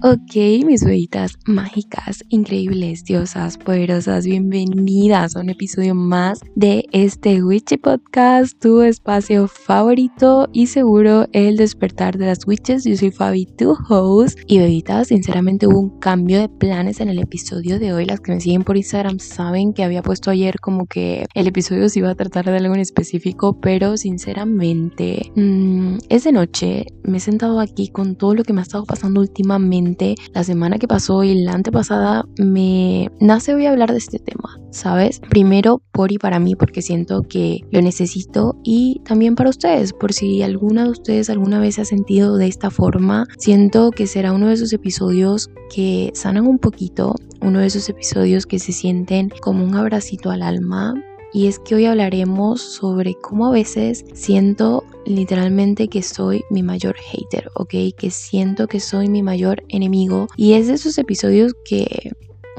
Ok, mis bebitas mágicas, increíbles, diosas, poderosas, bienvenidas a un episodio más de este Witchy Podcast, tu espacio favorito y seguro el despertar de las witches. Yo soy Fabi, tu host. Y bebitas, sinceramente hubo un cambio de planes en el episodio de hoy. Las que me siguen por Instagram saben que había puesto ayer como que el episodio se iba a tratar de algo en específico, pero sinceramente mmm, noche. Me he sentado aquí con todo lo que me ha estado pasando últimamente la semana que pasó y la antepasada me nace hoy hablar de este tema, ¿sabes? Primero por y para mí porque siento que lo necesito y también para ustedes, por si alguna de ustedes alguna vez se ha sentido de esta forma, siento que será uno de esos episodios que sanan un poquito, uno de esos episodios que se sienten como un abracito al alma, y es que hoy hablaremos sobre cómo a veces siento literalmente que soy mi mayor hater, ¿ok? Que siento que soy mi mayor enemigo y es de esos episodios que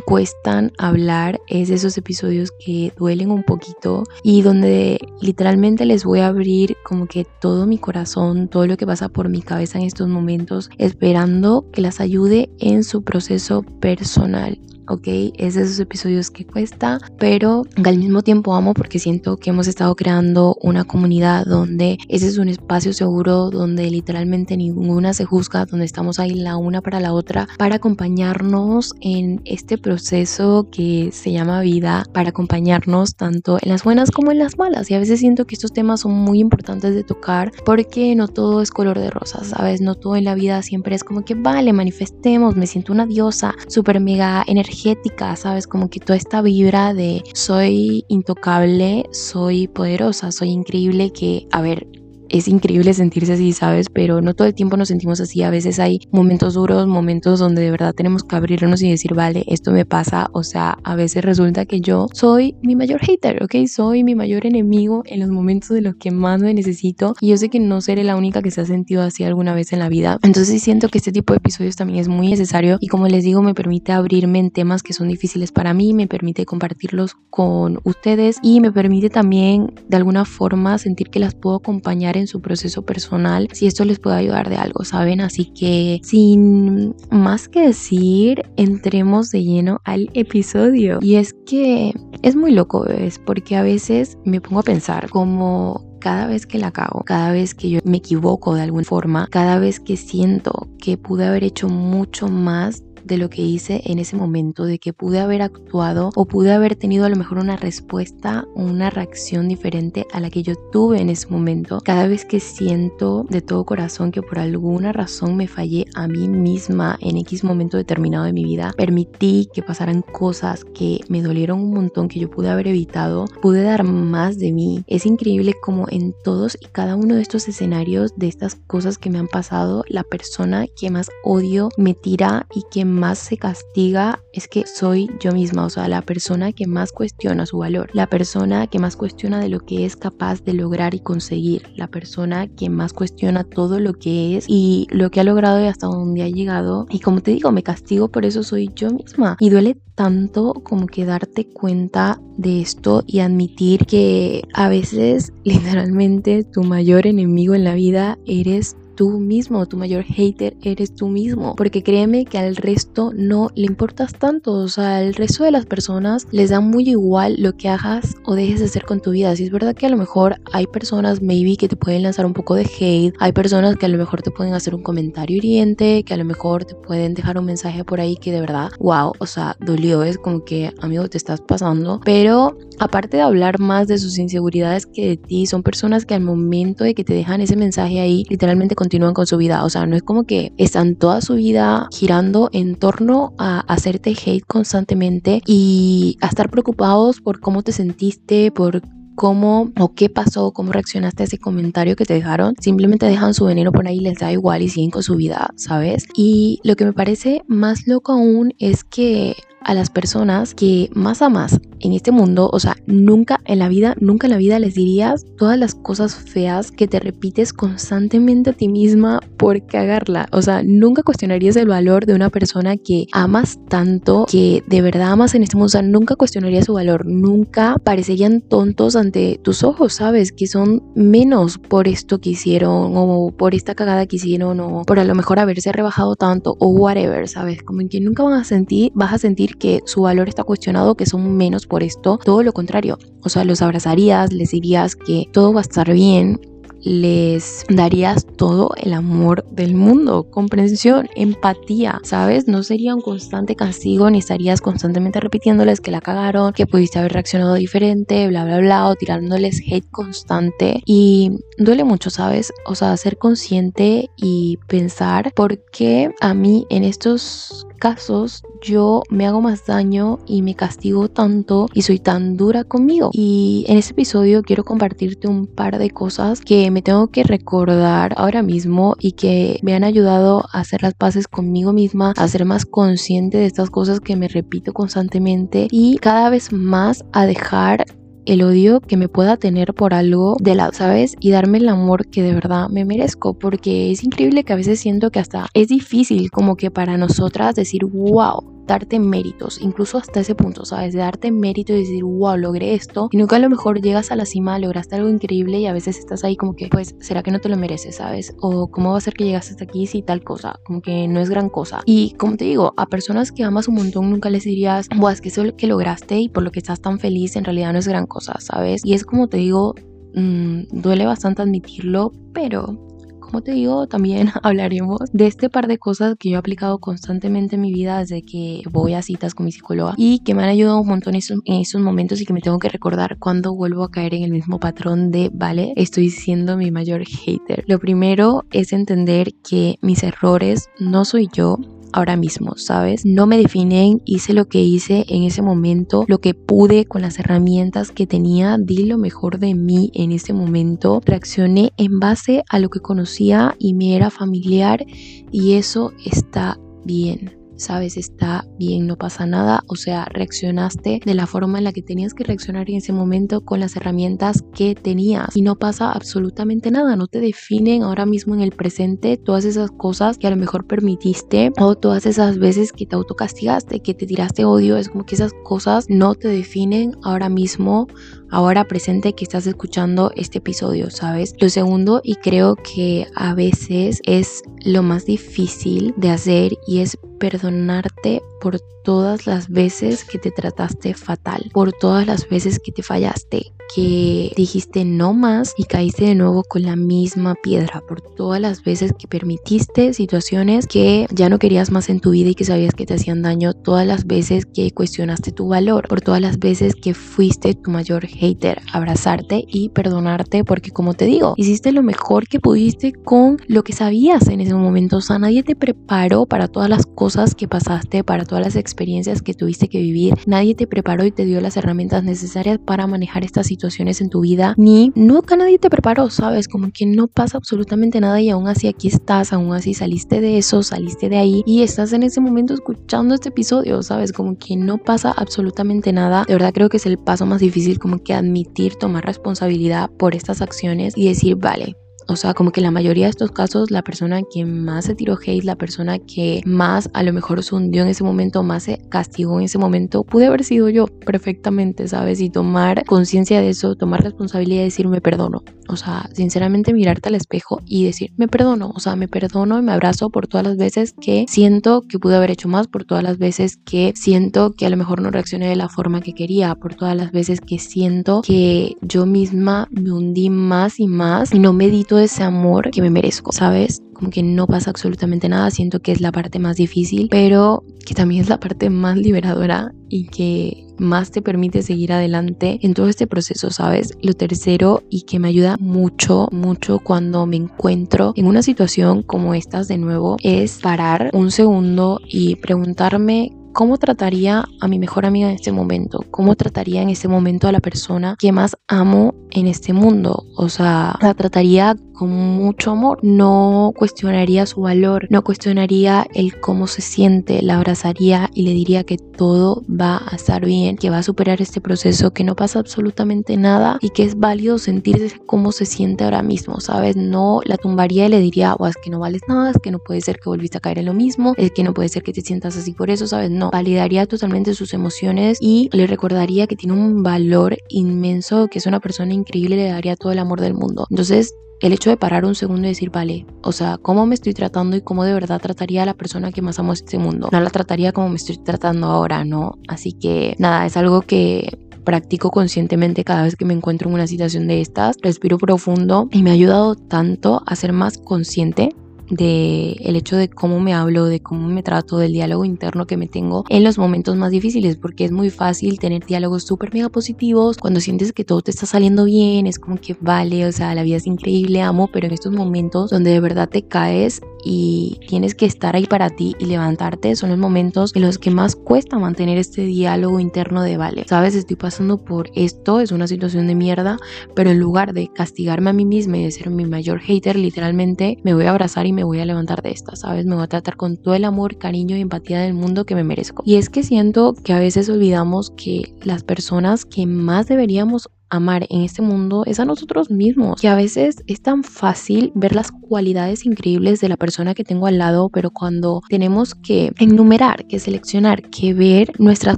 cuestan hablar, es de esos episodios que duelen un poquito y donde literalmente les voy a abrir como que todo mi corazón, todo lo que pasa por mi cabeza en estos momentos, esperando que las ayude en su proceso personal. ¿Ok? Es de esos episodios que cuesta, pero al mismo tiempo amo porque siento que hemos estado creando una comunidad donde ese es un espacio seguro, donde literalmente ninguna se juzga, donde estamos ahí la una para la otra, para acompañarnos en este proceso que se llama vida, para acompañarnos tanto en las buenas como en las malas. Y a veces siento que estos temas son muy importantes de tocar porque no todo es color de rosas, ¿sabes? No todo en la vida siempre es como que, vale, manifestemos, me siento una diosa, súper mega energética ¿sabes? Como que toda esta vibra de soy intocable, soy poderosa, soy increíble, que, a ver, es increíble sentirse así, ¿sabes? Pero no todo el tiempo nos sentimos así. A veces hay momentos duros, momentos donde de verdad tenemos que abrirnos y decir, vale, esto me pasa. O sea, a veces resulta que yo soy mi mayor hater, ¿ok? Soy mi mayor enemigo en los momentos de los que más me necesito. Y yo sé que no seré la única que se ha sentido así alguna vez en la vida. Entonces siento que este tipo de episodios también es muy necesario. Y como les digo, me permite abrirme en temas que son difíciles para mí, me permite compartirlos con ustedes y me permite también de alguna forma sentir que las puedo acompañar en su proceso personal, si esto les puede ayudar de algo, ¿saben? Así que sin más que decir, entremos de lleno al episodio. Y es que es muy loco, ¿ves? Porque a veces me pongo a pensar como cada vez que la cago, cada vez que yo me equivoco de alguna forma, cada vez que siento que pude haber hecho mucho más de lo que hice en ese momento, de que pude haber actuado o pude haber tenido a lo mejor una respuesta o una reacción diferente a la que yo tuve en ese momento. Cada vez que siento de todo corazón que por alguna razón me fallé a mí misma en X momento determinado de mi vida, permití que pasaran cosas que me dolieron un montón, que yo pude haber evitado, pude dar más de mí. Es increíble como en todos y cada uno de estos escenarios, de estas cosas que me han pasado, la persona que más odio me tira y que más se castiga es que soy yo misma, o sea, la persona que más cuestiona su valor, la persona que más cuestiona de lo que es capaz de lograr y conseguir, la persona que más cuestiona todo lo que es y lo que ha logrado y hasta donde ha llegado. Y como te digo, me castigo por eso soy yo misma. Y duele tanto como que darte cuenta de esto y admitir que a veces literalmente tu mayor enemigo en la vida eres tú mismo, tu mayor hater eres tú mismo, porque créeme que al resto no le importas tanto, o sea, al resto de las personas les da muy igual lo que hagas o dejes de hacer con tu vida. Si es verdad que a lo mejor hay personas maybe que te pueden lanzar un poco de hate, hay personas que a lo mejor te pueden hacer un comentario hiriente, que a lo mejor te pueden dejar un mensaje por ahí que de verdad, wow, o sea, dolió, es como que, amigo, te estás pasando, pero aparte de hablar más de sus inseguridades que de ti, son personas que al momento de que te dejan ese mensaje ahí, literalmente con continúan con su vida. O sea, no es como que están toda su vida girando en torno a hacerte hate constantemente y a estar preocupados por cómo te sentiste, por cómo o qué pasó, cómo reaccionaste a ese comentario que te dejaron. Simplemente dejan su veneno por ahí, les da igual y siguen con su vida, ¿sabes? Y lo que me parece más loco aún es que a las personas que más amas en este mundo, o sea, nunca en la vida, nunca en la vida les dirías todas las cosas feas que te repites constantemente a ti misma por cagarla. O sea, nunca cuestionarías el valor de una persona que amas tanto, que de verdad amas en este mundo. O sea, nunca cuestionarías su valor, nunca parecerían tontos ante tus ojos, ¿sabes? Que son menos por esto que hicieron o por esta cagada que hicieron o por a lo mejor haberse rebajado tanto o whatever, ¿sabes? Como en que nunca van a sentir, vas a sentir que su valor está cuestionado, que son menos por esto, todo lo contrario. O sea, los abrazarías, les dirías que todo va a estar bien, les darías todo el amor del mundo, comprensión, empatía, ¿sabes? No sería un constante castigo ni estarías constantemente repitiéndoles que la cagaron, que pudiste haber reaccionado diferente, bla, bla, bla, o tirándoles hate constante. Y duele mucho, ¿sabes? O sea, ser consciente y pensar por qué a mí en estos casos yo me hago más daño y me castigo tanto y soy tan dura conmigo. Y en este episodio quiero compartirte un par de cosas que me tengo que recordar ahora mismo y que me han ayudado a hacer las paces conmigo misma, a ser más consciente de estas cosas que me repito constantemente y cada vez más a dejar el odio que me pueda tener por algo de lado, ¿sabes? Y darme el amor que de verdad me merezco, porque es increíble que a veces siento que hasta es difícil como que para nosotras decir, wow, darte méritos, incluso hasta ese punto, ¿sabes? De darte mérito y decir, wow, logré esto. Y nunca a lo mejor llegas a la cima, lograste algo increíble y a veces estás ahí como que, pues, ¿será que no te lo mereces, ¿sabes? O cómo va a ser que llegaste hasta aquí si tal cosa, como que no es gran cosa. Y como te digo, a personas que amas un montón nunca les dirías, wow, es que eso que lograste y por lo que estás tan feliz en realidad no es gran cosa, ¿sabes? Y es como te digo, mmm, duele bastante admitirlo, pero como te digo, también hablaremos de este par de cosas que yo he aplicado constantemente en mi vida desde que voy a citas con mi psicóloga y que me han ayudado un montón en esos, momentos y que me tengo que recordar cuando vuelvo a caer en el mismo patrón de, vale, estoy siendo mi mayor hater. Lo primero es entender que mis errores no soy yo, ahora mismo, ¿sabes? No me definen, hice lo que hice en ese momento, lo que pude con las herramientas que tenía, di lo mejor de mí en ese momento, reaccioné en base a lo que conocía y me era familiar y eso está bien sabes, está bien, no pasa nada, o sea, reaccionaste de la forma en la que tenías que reaccionar en ese momento con las herramientas que tenías. Y no pasa absolutamente nada, no te definen ahora mismo en el presente todas esas cosas que a lo mejor permitiste o todas esas veces que te autocastigaste, que te tiraste odio, es como que esas cosas no te definen ahora mismo ahora presente que estás escuchando este episodio, ¿sabes? Lo segundo, y creo que a veces es lo más difícil de hacer y es perdonarte por todas las veces que te trataste fatal, por todas las veces que te fallaste, que dijiste no más y caíste de nuevo con la misma piedra, por todas las veces que permitiste situaciones que ya no querías más en tu vida y que sabías que te hacían daño, todas las veces que cuestionaste tu valor, por todas las veces que fuiste tu mayor hater, abrazarte y perdonarte porque como te digo, hiciste lo mejor que pudiste con lo que sabías en ese momento, o sea, nadie te preparó para todas las cosas que pasaste, para todas las experiencias que tuviste que vivir, nadie te preparó y te dio las herramientas necesarias para manejar estas situaciones en tu vida, ni nunca nadie te preparó, ¿sabes? Como que no pasa absolutamente nada y aún así aquí estás, aún así saliste de eso, saliste de ahí y estás en ese momento escuchando este episodio, ¿sabes? Como que no pasa absolutamente nada. De verdad creo que es el paso más difícil, como que admitir, tomar responsabilidad por estas acciones y decir, vale, o sea, como que la mayoría de estos casos, la persona que más se tiró hate, la persona que más a lo mejor se hundió en ese momento, más se castigó en ese momento, pude haber sido yo perfectamente, ¿sabes? Y tomar conciencia de eso, tomar responsabilidad y decir, me perdono. O sea, sinceramente mirarte al espejo y decir, me perdono. O sea, me perdono y me abrazo por todas las veces que siento que pude haber hecho más, por todas las veces que siento que a lo mejor no reaccioné de la forma que quería, por todas las veces que siento que yo misma me hundí más y más y no medito ese amor que me merezco, ¿sabes? Como que no pasa absolutamente nada, siento que es la parte más difícil, pero que también es la parte más liberadora y que más te permite seguir adelante en todo este proceso, ¿sabes? Lo tercero y que me ayuda mucho, mucho cuando me encuentro en una situación como estas de nuevo es parar un segundo y preguntarme ¿Cómo trataría a mi mejor amiga en este momento? ¿Cómo trataría en este momento a la persona que más amo en este mundo? O sea, la trataría con mucho amor. No cuestionaría su valor, no cuestionaría el cómo se siente, la abrazaría y le diría que todo va a estar bien, que va a superar este proceso, que no pasa absolutamente nada y que es válido sentirse cómo se siente ahora mismo, ¿sabes? No la tumbaría y le diría, o es que no vales nada, es que no puede ser que volviste a caer en lo mismo, es que no puede ser que te sientas así por eso, ¿sabes? No, validaría totalmente sus emociones y le recordaría que tiene un valor inmenso, que es una persona increíble, le daría todo el amor del mundo. Entonces, el hecho de parar un segundo y decir, vale, o sea, ¿cómo me estoy tratando y cómo de verdad trataría a la persona que más amo en este mundo? No la trataría como me estoy tratando ahora, ¿no? Así que nada, es algo que practico conscientemente cada vez que me encuentro en una situación de estas. Respiro profundo y me ha ayudado tanto a ser más consciente de el hecho de cómo me hablo, de cómo me trato, del diálogo interno que me tengo en los momentos más difíciles, porque es muy fácil tener diálogos súper mega positivos cuando sientes que todo te está saliendo bien, es como que vale, o sea, la vida es increíble, amo, pero en estos momentos donde de verdad te caes y tienes que estar ahí para ti y levantarte son los momentos en los que más cuesta mantener este diálogo interno de vale, sabes, estoy pasando por esto, es una situación de mierda, pero en lugar de castigarme a mí misma y de ser mi mayor hater, literalmente me voy a abrazar y me voy a levantar de esta, sabes, me voy a tratar con todo el amor, cariño y empatía del mundo que me merezco. Y es que siento que a veces olvidamos que las personas que más deberíamos amar en este mundo es a nosotros mismos. Que a veces es tan fácil ver las cualidades increíbles de la persona que tengo al lado, pero cuando tenemos que enumerar, que seleccionar, que ver nuestras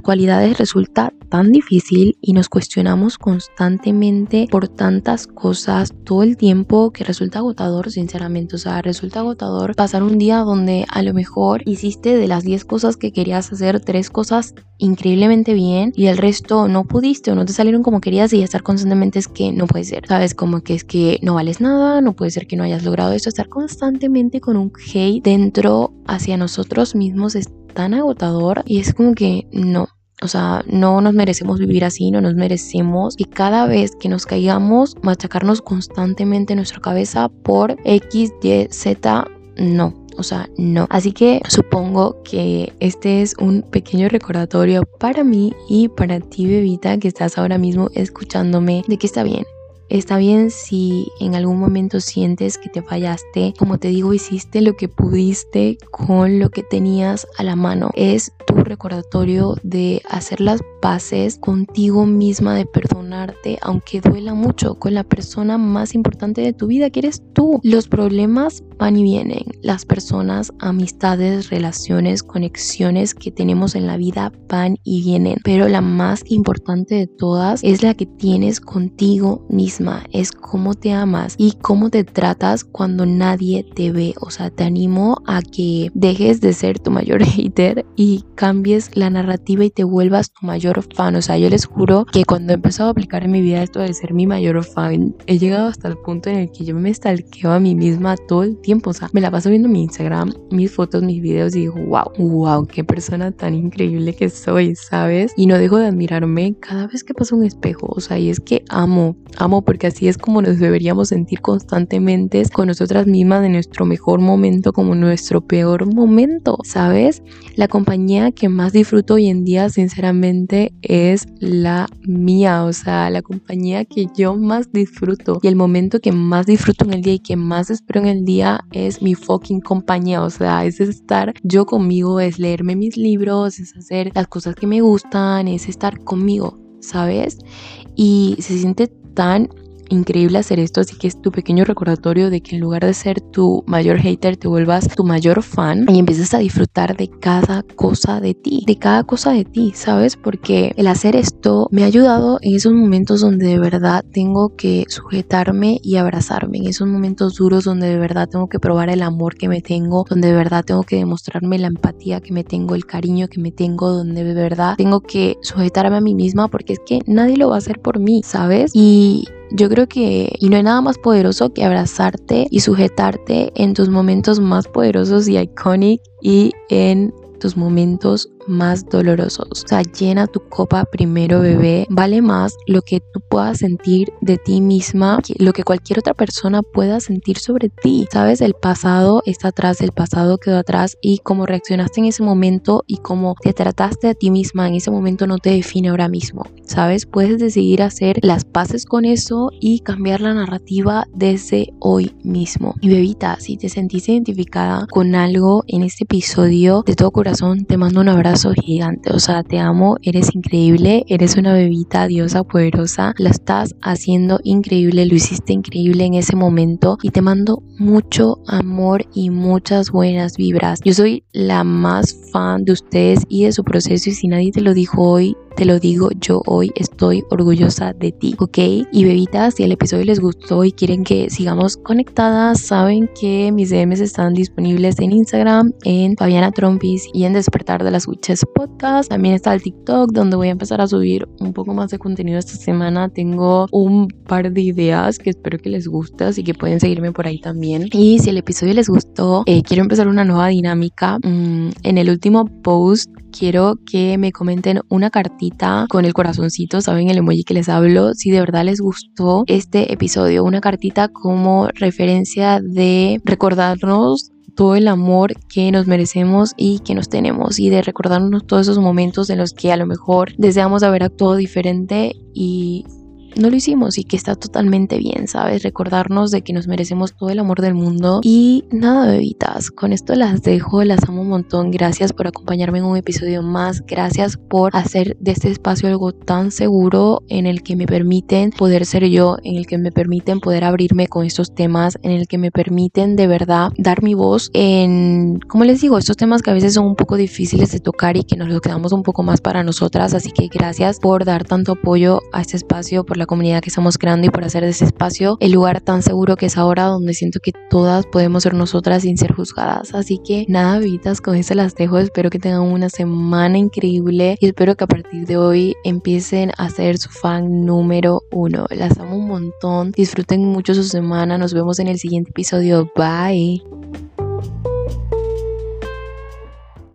cualidades resulta tan difícil y nos cuestionamos constantemente por tantas cosas todo el tiempo que resulta agotador, sinceramente. O sea, resulta agotador pasar un día donde a lo mejor hiciste de las 10 cosas que querías hacer, tres cosas increíblemente bien y el resto no pudiste o no te salieron como querías y estar constantemente es que no puede ser, ¿sabes? Como que es que no vales nada, no puede ser que no hayas logrado esto, estar constantemente con un hate dentro hacia nosotros mismos es tan agotador y es como que no, o sea, no nos merecemos vivir así, no nos merecemos y cada vez que nos caigamos, machacarnos constantemente nuestra cabeza por X, Y, Z, no. O sea, no. Así que supongo que este es un pequeño recordatorio para mí y para ti, bebita, que estás ahora mismo escuchándome de que está bien. Está bien si en algún momento sientes que te fallaste. Como te digo, hiciste lo que pudiste con lo que tenías a la mano. Es tu recordatorio de hacer las paces contigo misma, de perdonarte, aunque duela mucho, con la persona más importante de tu vida, que eres tú. Los problemas van y vienen. Las personas, amistades, relaciones, conexiones que tenemos en la vida van y vienen. Pero la más importante de todas es la que tienes contigo misma es cómo te amas y cómo te tratas cuando nadie te ve. O sea, te animo a que dejes de ser tu mayor hater y cambies la narrativa y te vuelvas tu mayor fan. O sea, yo les juro que cuando he empezado a aplicar en mi vida esto de ser mi mayor fan, he llegado hasta el punto en el que yo me stalkeo a mí misma todo el tiempo. O sea, me la paso viendo mi Instagram, mis fotos, mis videos y digo, wow, wow, qué persona tan increíble que soy, ¿sabes? Y no dejo de admirarme cada vez que paso un espejo. O sea, y es que amo, amo porque así es como nos deberíamos sentir constantemente con nosotras mismas de nuestro mejor momento como nuestro peor momento, ¿sabes? La compañía que más disfruto hoy en día, sinceramente, es la mía, o sea, la compañía que yo más disfruto y el momento que más disfruto en el día y que más espero en el día es mi fucking compañía, o sea, es estar yo conmigo, es leerme mis libros, es hacer las cosas que me gustan, es estar conmigo, ¿sabes? Y se siente tan increíble hacer esto, así que es tu pequeño recordatorio de que en lugar de ser tu mayor hater, te vuelvas tu mayor fan y empieces a disfrutar de cada cosa de ti, de cada cosa de ti, ¿sabes? Porque el hacer esto me ha ayudado en esos momentos donde de verdad tengo que sujetarme y abrazarme, en esos momentos duros donde de verdad tengo que probar el amor que me tengo, donde de verdad tengo que demostrarme la empatía que me tengo, el cariño que me tengo, donde de verdad tengo que sujetarme a mí misma porque es que nadie lo va a hacer por mí, ¿sabes? Y yo creo que, y no hay nada más poderoso que abrazarte y sujetarte en tus momentos más poderosos y iconic y en tus momentos más dolorosos. O sea, llena tu copa primero, bebé. Vale más lo que tú puedas sentir de ti misma, lo que cualquier otra persona pueda sentir sobre ti. Sabes, el pasado está atrás, el pasado quedó atrás y cómo reaccionaste en ese momento y cómo te trataste a ti misma en ese momento no te define ahora mismo. Sabes, puedes decidir hacer las paces con eso y cambiar la narrativa desde hoy mismo. Y bebita, si te sentiste identificada con algo en este episodio, de todo corazón te mando un abrazo gigante. O sea, te amo, eres increíble, eres una bebita diosa poderosa, la estás haciendo increíble, lo hiciste increíble en ese momento y te mando mucho amor y muchas buenas vibras. Yo soy la más fan de ustedes y de su proceso y si nadie te lo dijo hoy, te lo digo, yo hoy estoy orgullosa de ti, ¿ok? Y bebitas, si el episodio les gustó y quieren que sigamos conectadas, saben que mis DMs están disponibles en Instagram, en Fabiana Trompis y en Despertar de las Podcast. También está el TikTok, donde voy a empezar a subir un poco más de contenido esta semana. Tengo un par de ideas que espero que les guste, así que pueden seguirme por ahí también. Y si el episodio les gustó, eh, quiero empezar una nueva dinámica. Mm, en el último post quiero que me comenten una cartita con el corazoncito, saben el emoji que les hablo, si de verdad les gustó este episodio, una cartita como referencia de recordarnos todo el amor que nos merecemos y que nos tenemos y de recordarnos todos esos momentos en los que a lo mejor deseamos haber actuado diferente y no lo hicimos y que está totalmente bien, ¿sabes? Recordarnos de que nos merecemos todo el amor del mundo. Y nada, bebitas, con esto las dejo, las amo un montón. Gracias por acompañarme en un episodio más. Gracias por hacer de este espacio algo tan seguro en el que me permiten poder ser yo, en el que me permiten poder abrirme con estos temas, en el que me permiten de verdad dar mi voz en, como les digo, estos temas que a veces son un poco difíciles de tocar y que nos lo quedamos un poco más para nosotras. Así que gracias por dar tanto apoyo a este espacio, por la comunidad que estamos creando y por hacer de ese espacio el lugar tan seguro que es ahora donde siento que todas podemos ser nosotras sin ser juzgadas. Así que nada, vidas, con eso las dejo. Espero que tengan una semana increíble y espero que a partir de hoy empiecen a ser su fan número uno. Las amo un montón. Disfruten mucho su semana. Nos vemos en el siguiente episodio. Bye.